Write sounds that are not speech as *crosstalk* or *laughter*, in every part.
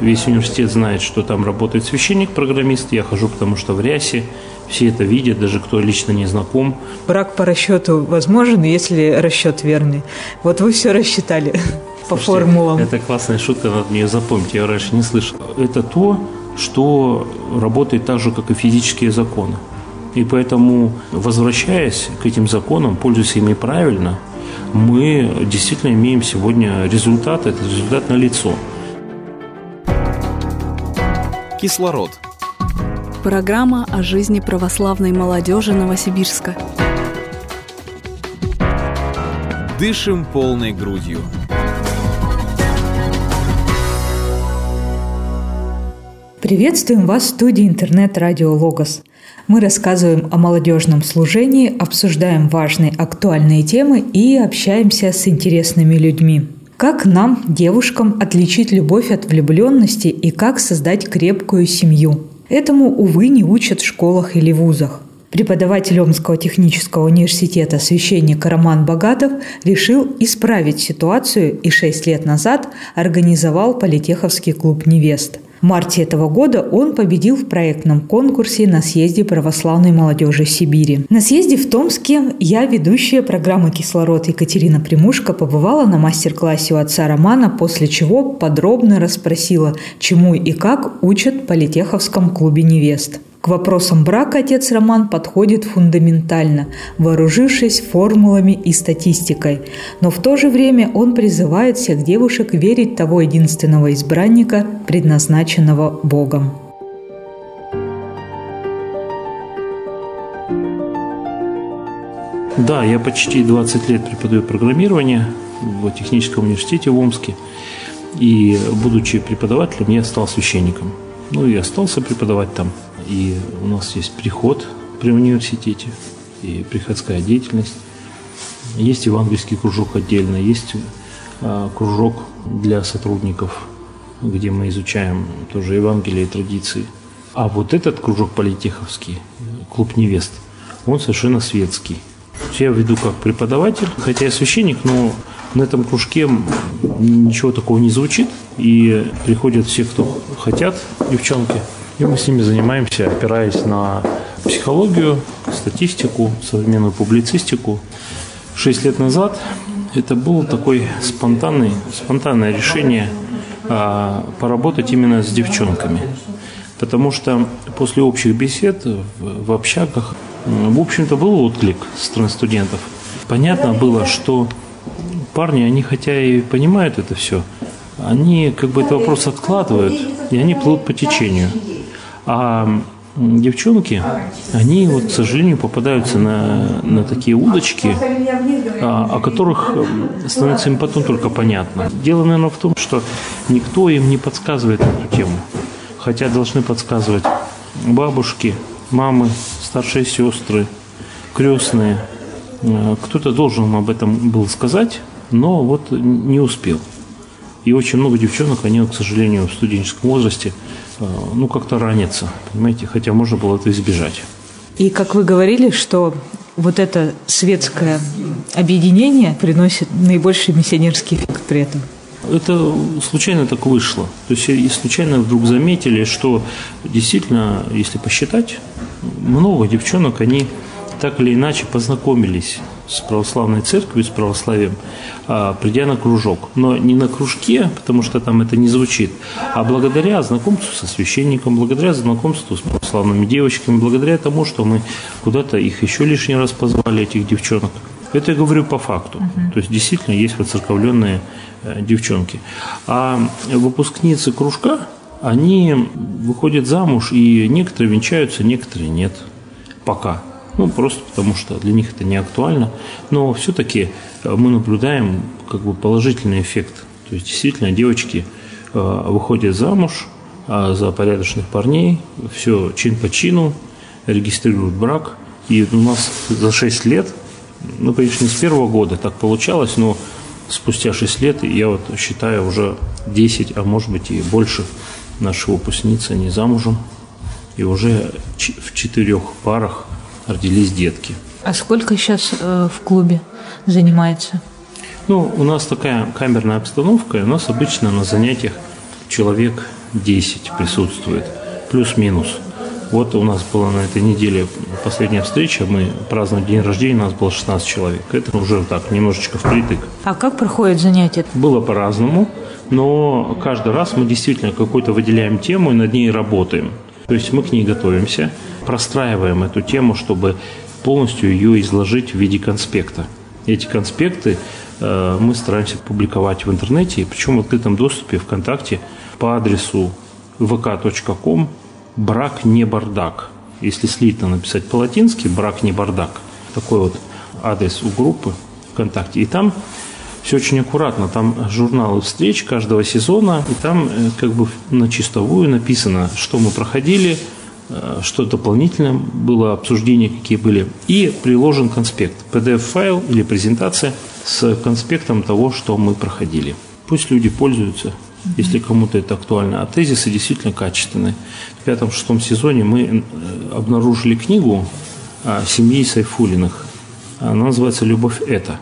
Весь университет знает, что там работает священник-программист. Я хожу, потому что в рясе. Все это видят, даже кто лично не знаком. Брак по расчету возможен, если расчет верный. Вот вы все рассчитали *laughs* по Слушайте, формулам. Это классная шутка, надо мне ее запомнить, я раньше не слышал. Это то, что работает так же, как и физические законы. И поэтому, возвращаясь к этим законам, пользуясь ими правильно, мы действительно имеем сегодня результат, этот результат на лицо. Кислород. Программа о жизни православной молодежи Новосибирска. Дышим полной грудью. Приветствуем вас в студии интернет-радио «Логос». Мы рассказываем о молодежном служении, обсуждаем важные актуальные темы и общаемся с интересными людьми. Как нам, девушкам, отличить любовь от влюбленности и как создать крепкую семью? Этому, увы, не учат в школах или вузах. Преподаватель Омского технического университета священник Роман Богатов решил исправить ситуацию и шесть лет назад организовал Политеховский клуб невест. Марте этого года он победил в проектном конкурсе на съезде православной молодежи Сибири. На съезде в Томске я, ведущая программы «Кислород» Екатерина Примушка, побывала на мастер-классе у отца Романа, после чего подробно расспросила, чему и как учат в Политеховском клубе невест. К вопросам брака отец Роман подходит фундаментально, вооружившись формулами и статистикой. Но в то же время он призывает всех девушек верить того единственного избранника, предназначенного Богом. Да, я почти 20 лет преподаю программирование в техническом университете в Омске. И, будучи преподавателем, я стал священником. Ну и остался преподавать там. И у нас есть приход при университете и приходская деятельность. Есть евангельский кружок отдельно, есть а, кружок для сотрудников, где мы изучаем тоже Евангелие и традиции. А вот этот кружок политеховский, клуб невест, он совершенно светский. Я веду как преподаватель, хотя я священник, но на этом кружке ничего такого не звучит. И приходят все, кто хотят, девчонки, и мы с ними занимаемся, опираясь на психологию, статистику, современную публицистику. Шесть лет назад это было такое спонтанное, спонтанное решение а, поработать именно с девчонками. Потому что после общих бесед в, в общагах, в общем-то, был отклик со стороны студентов. Понятно было, что парни, они хотя и понимают это все, они как бы этот вопрос откладывают, и они плывут по течению. А девчонки, они вот, к сожалению, попадаются на, на такие удочки, а, о которых становится им потом только понятно. Дело, наверное, в том, что никто им не подсказывает эту тему. Хотя должны подсказывать бабушки, мамы, старшие сестры, крестные. А, кто-то должен об этом был сказать, но вот не успел. И очень много девчонок, они, к сожалению, в студенческом возрасте – Э, ну, как-то ранится, понимаете, хотя можно было это избежать. И как вы говорили, что вот это светское объединение приносит наибольший миссионерский эффект при этом. Это случайно так вышло. То есть и случайно вдруг заметили, что действительно, если посчитать, много девчонок, они так или иначе познакомились с православной церковью, с православием, а, придя на кружок. Но не на кружке, потому что там это не звучит, а благодаря знакомству со священником, благодаря знакомству с православными девочками, благодаря тому, что мы куда-то их еще лишний раз позвали, этих девчонок. Это я говорю по факту. Uh-huh. То есть действительно есть воцерковленные э, девчонки. А выпускницы кружка, они выходят замуж, и некоторые венчаются, некоторые нет. Пока. Ну, просто потому что для них это не актуально. Но все-таки э, мы наблюдаем как бы положительный эффект. То есть действительно девочки э, выходят замуж а за порядочных парней, все чин по чину, регистрируют брак. И у нас за 6 лет, ну, конечно, не с первого года так получалось, но спустя 6 лет, я вот считаю уже 10, а может быть и больше наших выпускниц, они замужем. И уже в четырех парах родились детки. А сколько сейчас э, в клубе занимается? Ну, у нас такая камерная обстановка, и у нас обычно на занятиях человек 10 присутствует, плюс-минус. Вот у нас была на этой неделе последняя встреча, мы праздновали день рождения, у нас было 16 человек. Это уже так, немножечко впритык. А как проходят занятия? Было по-разному, но каждый раз мы действительно какую-то выделяем тему и над ней работаем. То есть мы к ней готовимся, простраиваем эту тему, чтобы полностью ее изложить в виде конспекта. Эти конспекты э, мы стараемся публиковать в интернете, причем в открытом доступе ВКонтакте по адресу vk.com брак не бардак. Если слитно написать по-латински, брак не бардак. Такой вот адрес у группы ВКонтакте. И там все очень аккуратно. Там журналы встреч каждого сезона, и там э, как бы на чистовую написано, что мы проходили, э, что дополнительно было, обсуждения какие были. И приложен конспект, PDF-файл или презентация с конспектом того, что мы проходили. Пусть люди пользуются, если кому-то это актуально. А тезисы действительно качественные. В пятом-шестом сезоне мы э, обнаружили книгу о семье Сайфулиных. Она называется «Любовь – это».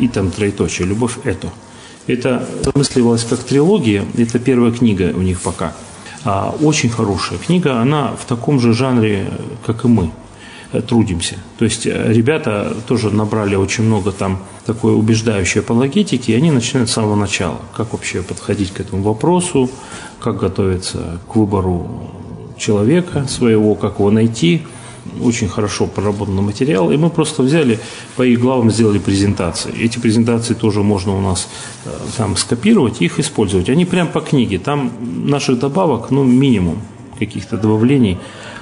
И там троеточие «Любовь – это». Это замысливалось как трилогия. Это первая книга у них пока. А, очень хорошая книга. Она в таком же жанре, как и мы трудимся. То есть э, ребята тоже набрали очень много там такой убеждающей апологетики, и они начинают с самого начала. Как вообще подходить к этому вопросу, как готовиться к выбору человека своего, как его найти. Очень хорошо проработанный материал, и мы просто взяли по их главам сделали презентации. Эти презентации тоже можно у нас э, там скопировать их использовать. Они прям по книге. Там наших добавок, ну, минимум каких-то добавлений.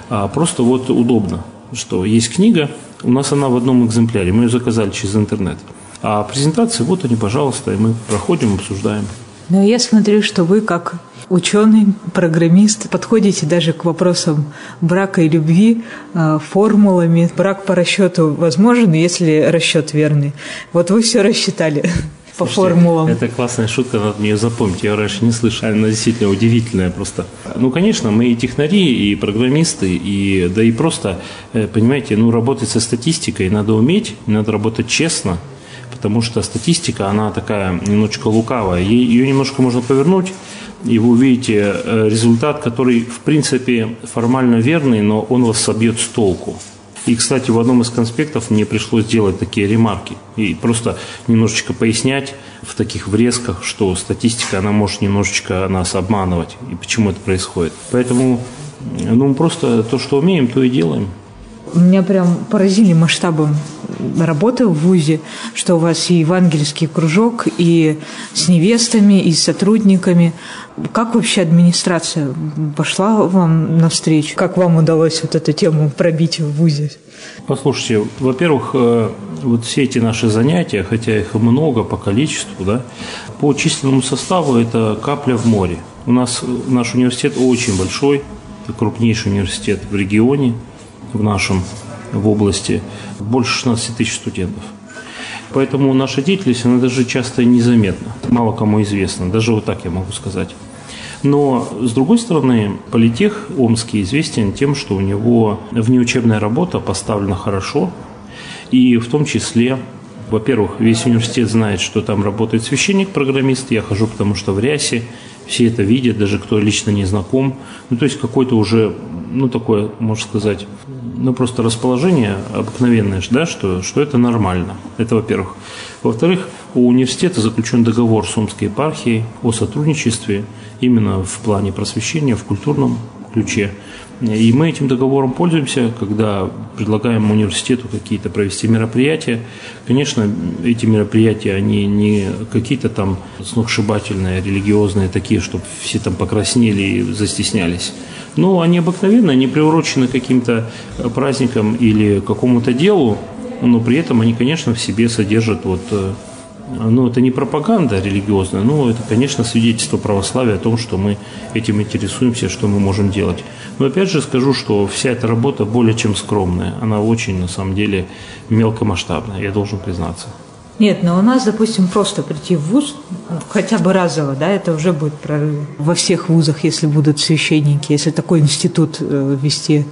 А просто вот удобно что есть книга, у нас она в одном экземпляре, мы ее заказали через интернет. А презентации, вот они, пожалуйста, и мы проходим, обсуждаем. Но я смотрю, что вы как ученый, программист, подходите даже к вопросам брака и любви э, формулами. Брак по расчету возможен, если расчет верный. Вот вы все рассчитали *laughs* по Слушайте, формулам. Это классная шутка, надо мне ее запомнить. Я раньше не слышал, она действительно удивительная просто. Ну, конечно, мы и технари, и программисты, и да и просто, э, понимаете, ну, работать со статистикой надо уметь, надо работать честно, потому что статистика, она такая немножечко лукавая. Ее немножко можно повернуть, и вы увидите э, результат, который, в принципе, формально верный, но он вас собьет с толку. И, кстати, в одном из конспектов мне пришлось делать такие ремарки и просто немножечко пояснять в таких врезках, что статистика, она может немножечко нас обманывать и почему это происходит. Поэтому ну, просто то, что умеем, то и делаем. Меня прям поразили масштабом работы в ВУЗе, что у вас и евангельский кружок, и с невестами, и с сотрудниками. Как вообще администрация пошла вам навстречу? Как вам удалось вот эту тему пробить в ВУЗе? Послушайте, во-первых, э, вот все эти наши занятия, хотя их много по количеству, да, по численному составу это капля в море. У нас наш университет очень большой, крупнейший университет в регионе, в нашем, в области, больше 16 тысяч студентов. Поэтому наша деятельность, она даже часто незаметна, мало кому известна, даже вот так я могу сказать. Но, с другой стороны, политех Омский известен тем, что у него внеучебная работа поставлена хорошо, и в том числе во-первых, весь университет знает, что там работает священник-программист. Я хожу, потому что в рясе. Все это видят, даже кто лично не знаком. Ну, то есть, какой-то уже, ну, такое, можно сказать, ну, просто расположение обыкновенное, да, что, что это нормально. Это во-первых. Во-вторых, у университета заключен договор с Омской епархией о сотрудничестве именно в плане просвещения, в культурном ключе. И мы этим договором пользуемся, когда предлагаем университету какие-то провести мероприятия. Конечно, эти мероприятия, они не какие-то там сногсшибательные, религиозные, такие, чтобы все там покраснели и застеснялись. Но они обыкновенные, они приурочены каким-то праздникам или какому-то делу, но при этом они, конечно, в себе содержат вот э, ну, это не пропаганда религиозная, но это, конечно, свидетельство православия о том, что мы этим интересуемся, что мы можем делать. Но опять же скажу, что вся эта работа более чем скромная. Она очень, на самом деле, мелкомасштабная, я должен признаться. Нет, но у нас, допустим, просто прийти в ВУЗ, хотя бы разово, да, это уже будет прорыв. Во всех вузах, если будут священники, если такой институт э, вести,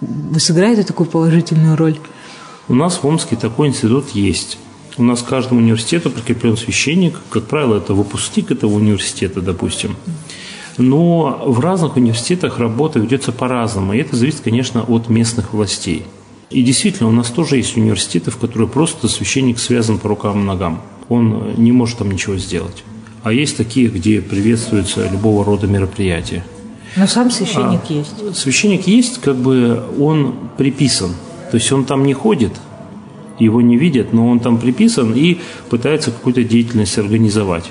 вы сыграете такую положительную роль? У нас в Омске такой институт есть. У нас к каждому университету прикреплен священник. Как правило, это выпускник этого университета, допустим. Но в разных университетах работа ведется по-разному, и это зависит, конечно, от местных властей. И действительно, у нас тоже есть университеты, в которых просто священник связан по рукам и ногам. Он не может там ничего сделать. А есть такие, где приветствуются любого рода мероприятия. Но сам священник а, есть. Священник есть, как бы он приписан. То есть он там не ходит, его не видят, но он там приписан и пытается какую-то деятельность организовать.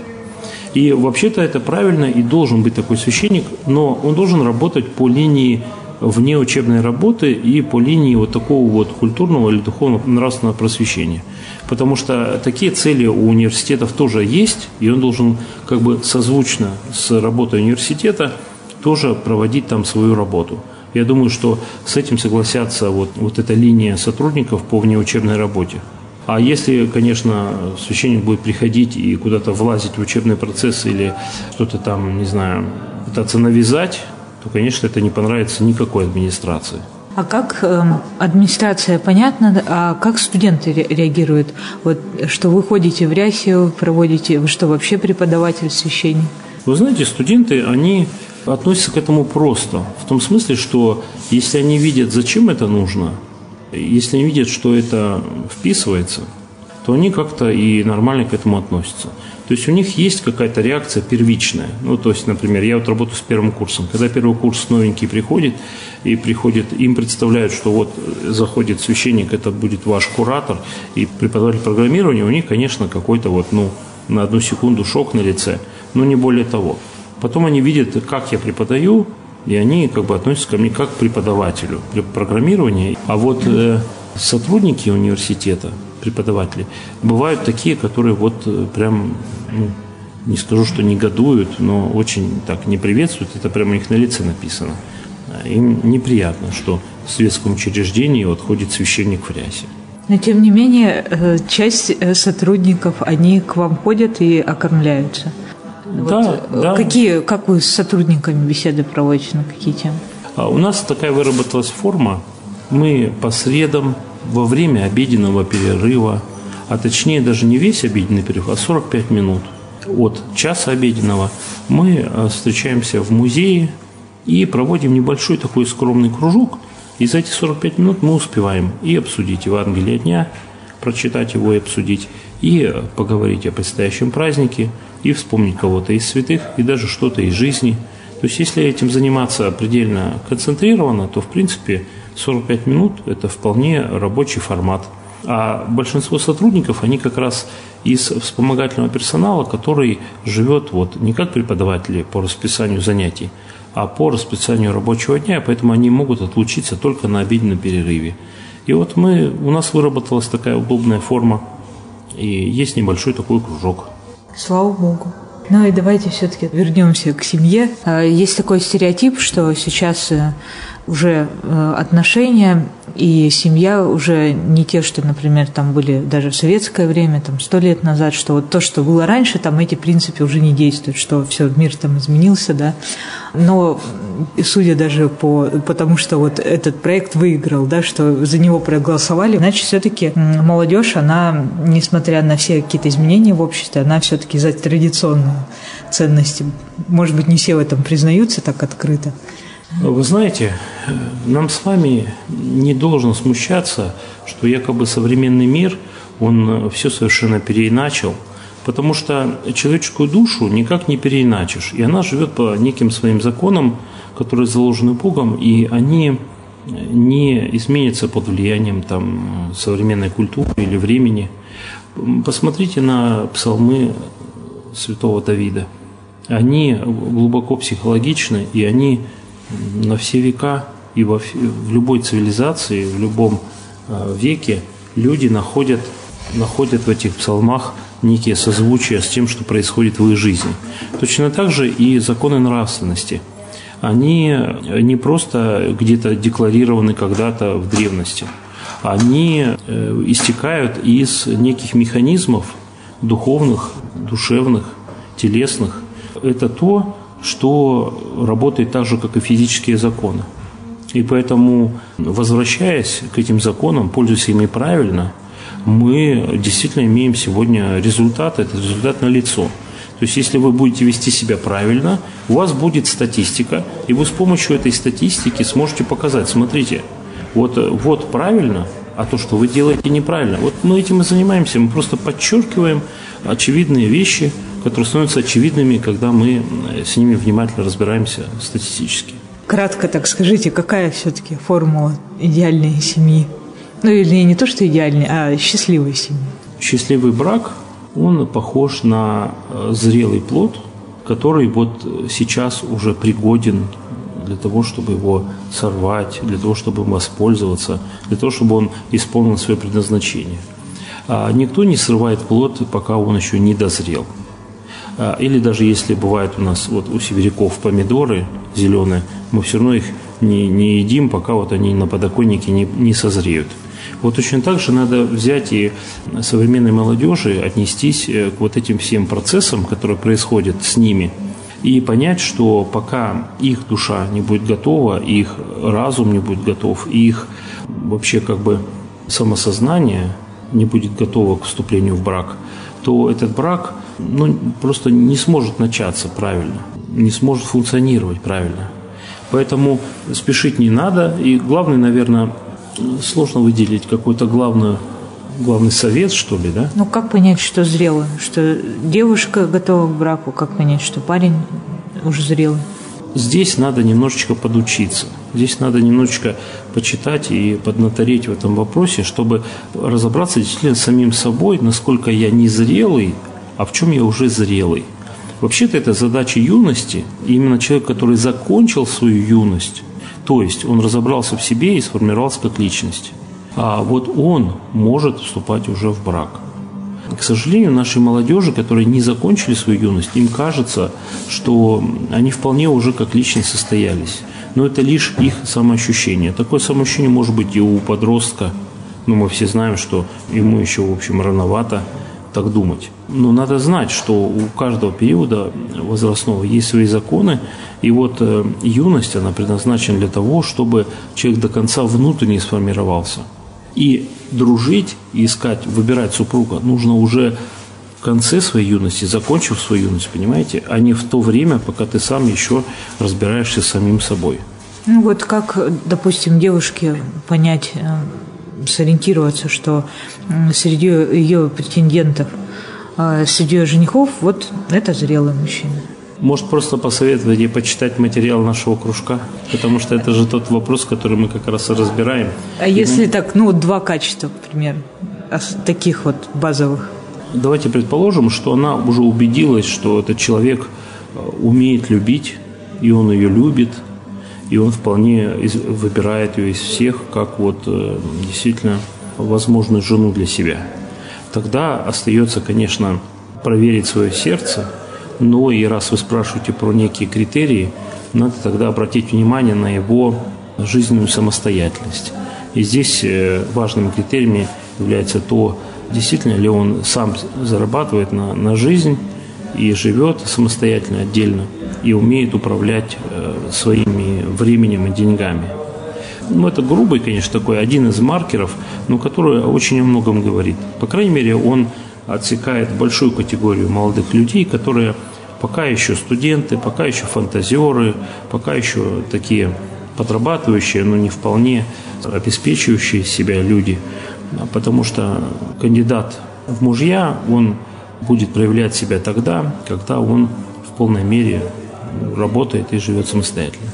И вообще-то это правильно и должен быть такой священник, но он должен работать по линии вне учебной работы и по линии вот такого вот культурного или духовного нравственного просвещения. Потому что такие цели у университетов тоже есть, и он должен как бы созвучно с работой университета тоже проводить там свою работу. Я думаю, что с этим согласятся вот, вот эта линия сотрудников по внеучебной работе. А если, конечно, священник будет приходить и куда-то влазить в учебный процесс или что-то там, не знаю, пытаться навязать, то, конечно, это не понравится никакой администрации. А как э, администрация, понятно, а как студенты ре- реагируют? Вот что вы ходите в рясе, проводите, вы что, вообще преподаватель, священник? Вы знаете, студенты, они относятся к этому просто. В том смысле, что если они видят, зачем это нужно, если они видят, что это вписывается, то они как-то и нормально к этому относятся. То есть у них есть какая-то реакция первичная. Ну, то есть, например, я вот работаю с первым курсом. Когда первый курс новенький приходит, и приходит, им представляют, что вот заходит священник, это будет ваш куратор и преподаватель программирования, у них, конечно, какой-то вот, ну, на одну секунду шок на лице, но не более того. Потом они видят, как я преподаю, и они как бы относятся ко мне как к преподавателю программирования. А вот э, сотрудники университета, преподаватели, бывают такие, которые вот э, прям, ну, не скажу, что негодуют, но очень так не приветствуют, это прямо у них на лице написано. Им неприятно, что в светском учреждении вот ходит священник в рясе. Но тем не менее, э, часть э, сотрудников, они к вам ходят и окормляются. Да, вот да. Какие, как вы с сотрудниками беседы проводите, на какие темы? А у нас такая выработалась форма. Мы по средам во время обеденного перерыва, а точнее даже не весь обеденный перерыв, а 45 минут от часа обеденного, мы э, встречаемся в музее и проводим небольшой такой скромный кружок. И за эти 45 минут мы успеваем и обсудить Евангелие дня, прочитать его и обсудить, и поговорить о предстоящем празднике, и вспомнить кого-то из святых, и даже что-то из жизни. То есть если этим заниматься предельно концентрированно, то в принципе 45 минут – это вполне рабочий формат. А большинство сотрудников, они как раз из вспомогательного персонала, который живет вот не как преподаватели по расписанию занятий, а по расписанию рабочего дня, поэтому они могут отлучиться только на обеденном перерыве. И вот мы, у нас выработалась такая удобная форма, и есть небольшой такой кружок. Слава Богу. Ну и давайте все-таки вернемся к семье. А, есть такой стереотип, что сейчас э, уже э, отношения и семья уже не те, что, например, там были даже в советское время, там сто лет назад, что вот то, что было раньше, там эти принципы уже не действуют, что все, мир там изменился, да. Но судя даже по потому, что вот этот проект выиграл, да, что за него проголосовали, значит, все-таки молодежь, она, несмотря на все какие-то изменения в обществе, она все-таки за традиционные ценности. Может быть, не все в этом признаются так открыто. Вы знаете, нам с вами не должно смущаться, что якобы современный мир, он все совершенно переиначил, потому что человеческую душу никак не переиначишь, и она живет по неким своим законам, которые заложены Богом, и они не изменятся под влиянием там, современной культуры или времени. Посмотрите на псалмы святого Давида. Они глубоко психологичны, и они на все века и во, в любой цивилизации, в любом э, веке люди находят, находят в этих псалмах некие созвучия с тем, что происходит в их жизни. Точно так же и законы нравственности. Они не просто где-то декларированы когда-то в древности. Они э, истекают из неких механизмов духовных, душевных, телесных. Это то, что работает так же, как и физические законы. И поэтому, возвращаясь к этим законам, пользуясь ими правильно, мы действительно имеем сегодня результат, это результат на лицо. То есть, если вы будете вести себя правильно, у вас будет статистика, и вы с помощью этой статистики сможете показать, смотрите, вот, вот правильно, а то, что вы делаете неправильно. Вот мы этим и занимаемся, мы просто подчеркиваем очевидные вещи, которые становятся очевидными, когда мы с ними внимательно разбираемся статистически. Кратко так скажите, какая все-таки формула идеальной семьи? Ну или не то, что идеальной, а счастливой семьи. Счастливый брак, он похож на э, зрелый плод, который вот сейчас уже пригоден для того, чтобы его сорвать, для того, чтобы им воспользоваться, для того, чтобы он исполнил свое предназначение. А никто не срывает плод, пока он еще не дозрел. А, или даже если бывает у нас вот у сибиряков помидоры зеленые, мы все равно их не, не едим, пока вот они на подоконнике не, не созреют. Вот точно так же надо взять и современной молодежи отнестись э, к вот этим всем процессам, которые происходят с ними, и понять, что пока их душа не будет готова, их разум не будет готов, их вообще как бы самосознание не будет готово к вступлению в брак, то этот брак ну, просто не сможет начаться правильно, не сможет функционировать правильно. Поэтому спешить не надо. И главное, наверное, сложно выделить какой-то главный, главный совет, что ли, да? Ну, как понять, что зрело? Что девушка готова к браку? Как понять, что парень уже зрелый? Здесь надо немножечко подучиться. Здесь надо немножечко почитать и поднатореть в этом вопросе, чтобы разобраться действительно с самим собой, насколько я не зрелый, а в чем я уже зрелый. Вообще-то это задача юности, и именно человек, который закончил свою юность, то есть он разобрался в себе и сформировался как личность. А вот он может вступать уже в брак. К сожалению, нашей молодежи, которые не закончили свою юность, им кажется, что они вполне уже как личность состоялись. Но это лишь их самоощущение. Такое самоощущение может быть и у подростка, но мы все знаем, что ему еще, в общем, рановато так думать. Но надо знать, что у каждого периода возрастного есть свои законы, и вот э, юность, она предназначена для того, чтобы человек до конца внутренне сформировался. И дружить, искать, выбирать супруга нужно уже в конце своей юности, закончив свою юность, понимаете, а не в то время, пока ты сам еще разбираешься с самим собой. Ну вот как, допустим, девушке понять, э, сориентироваться, что среди ее претендентов, а среди ее женихов, вот это зрелый мужчина. Может, просто посоветовать ей почитать материал нашего кружка, потому что это же тот вопрос, который мы как раз и разбираем. А и если мы... так, ну, два качества, к примеру, таких вот базовых? Давайте предположим, что она уже убедилась, что этот человек э, умеет любить, и он ее любит – и он вполне выбирает ее из всех как вот э, действительно возможную жену для себя. Тогда остается, конечно, проверить свое сердце, но и раз вы спрашиваете про некие критерии, надо тогда обратить внимание на его жизненную самостоятельность. И здесь э, важными критериями является то, действительно ли он сам зарабатывает на, на жизнь и живет самостоятельно, отдельно – и умеет управлять э, своими временем и деньгами. Ну, это грубый, конечно, такой один из маркеров, но который очень о многом говорит. По крайней мере, он отсекает большую категорию молодых людей, которые пока еще студенты, пока еще фантазеры, пока еще такие подрабатывающие, но не вполне обеспечивающие себя люди. Потому что кандидат в мужья, он будет проявлять себя тогда, когда он в полной мере работает и живет самостоятельно.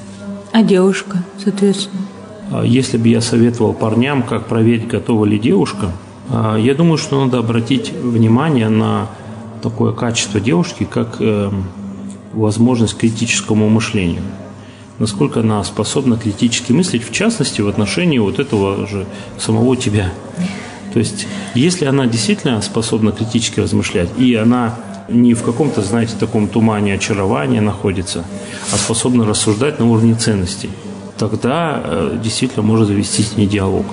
А девушка, соответственно? А если бы я советовал парням, как проверить, готова ли девушка, а, я думаю, что надо обратить внимание на такое качество девушки, как эм, возможность критическому мышлению. Насколько она способна критически мыслить, в частности, в отношении вот этого же самого тебя. То есть, если она действительно способна критически размышлять, и она не в каком-то, знаете, таком тумане очарования находится, а способна рассуждать на уровне ценностей, тогда э, действительно может завести с ней диалог.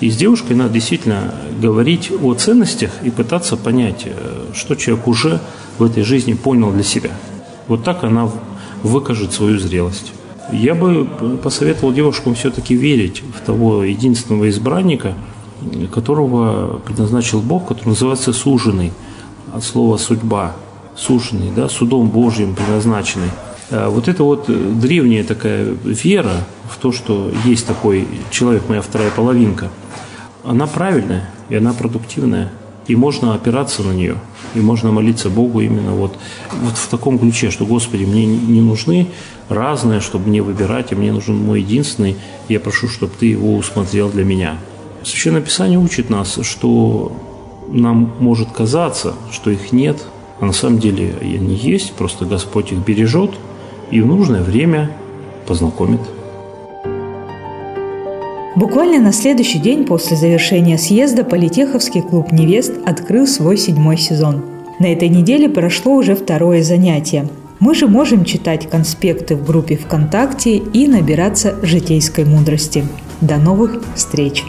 И с девушкой надо действительно говорить о ценностях и пытаться понять, э, что человек уже в этой жизни понял для себя. Вот так она выкажет свою зрелость. Я бы посоветовал девушкам все-таки верить в того единственного избранника, которого предназначил Бог, который называется суженый – от слова «судьба». суженный, да, судом Божьим предназначенный. А вот это вот древняя такая вера в то, что есть такой человек, моя вторая половинка, она правильная и она продуктивная. И можно опираться на нее, и можно молиться Богу именно вот, вот в таком ключе, что, Господи, мне не нужны разные, чтобы мне выбирать, а мне нужен мой единственный, я прошу, чтобы Ты его усмотрел для меня. Священное Писание учит нас, что нам может казаться, что их нет, а на самом деле они есть, просто Господь их бережет и в нужное время познакомит. Буквально на следующий день после завершения съезда Политеховский клуб «Невест» открыл свой седьмой сезон. На этой неделе прошло уже второе занятие. Мы же можем читать конспекты в группе ВКонтакте и набираться житейской мудрости. До новых встреч!